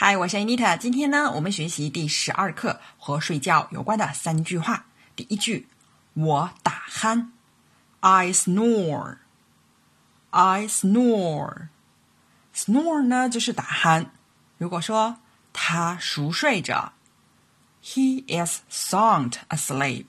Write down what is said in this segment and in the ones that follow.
嗨，我是 Anita。今天呢，我们学习第十二课和睡觉有关的三句话。第一句，我打鼾，I snore。I snore。snore 呢就是打鼾。如果说他熟睡着，He is sound asleep。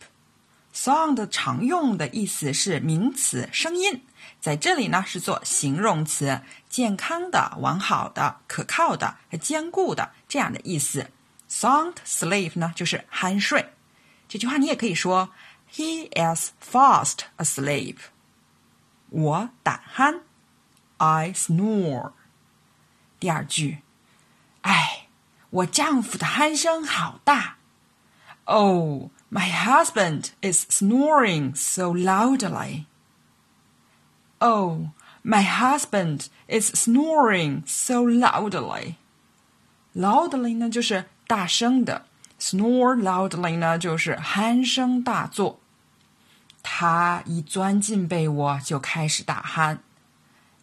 sound 常用的意思是名词，声音。在这里呢，是做形容词，健康的、完好的、可靠的、坚固的这样的意思。Sound sleep 呢，就是酣睡。这句话你也可以说：He is fast asleep。我打鼾，I snore。第二句，哎，我丈夫的鼾声好大。Oh, my husband is snoring so loudly. Oh, my husband is snoring so loudly. Loudly 呢就是大声的，snore loudly 呢就是鼾声大作。他一钻进被窝就开始打鼾。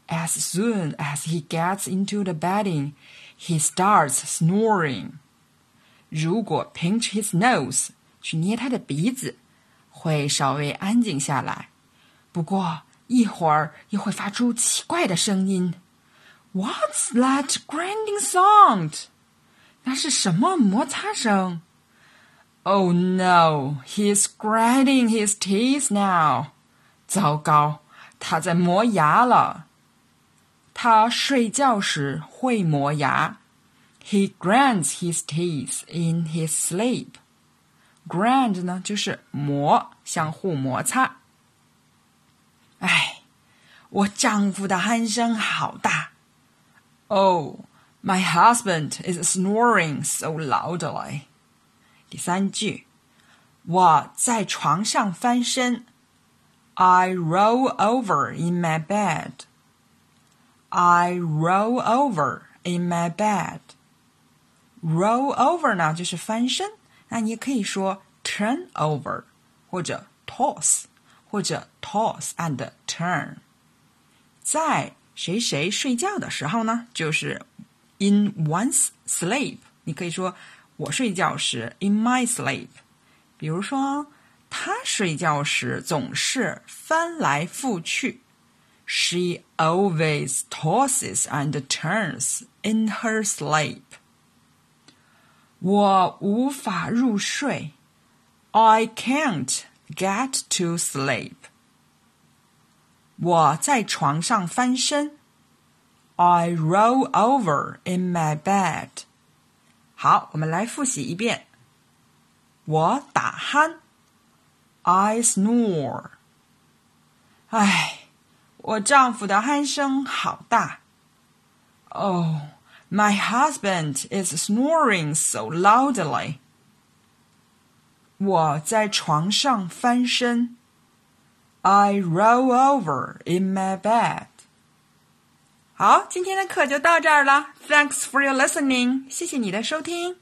As soon as he gets into the bedding, he starts snoring. 如果 pinch his nose 去捏他的鼻子，会稍微安静下来。不过 一会儿又会发出奇怪的声音。What's that grinding sound？那是什么摩擦声？Oh no, he's grinding his teeth now。糟糕，他在磨牙了。他睡觉时会磨牙。He grinds his teeth in his sleep。grind 呢就是磨，相互摩擦。哎，我丈夫的鼾声好大。Oh, my husband is snoring so loudly. 第三句，我在床上翻身。I roll over in my bed. I roll over in my bed. Roll over 呢就是翻身，那你也可以说 turn over 或者 toss。或者 toss and turn， 在谁谁睡觉的时候呢，就是 in one's sleep。你可以说我睡觉时 in my sleep。比如说他睡觉时总是翻来覆去，She always tosses and turns in her sleep。我无法入睡，I can't。get to sleep. 我在床上翻身。I roll over in my bed. 好，我们来复习一遍。我打鼾。I snore. 唉，我丈夫的鼾声好大。Oh, my husband is snoring so loudly. 我在床上翻身。 I roll over in my bed。好，今天的课就到这儿了。Thanks for your listening。谢谢你的收听。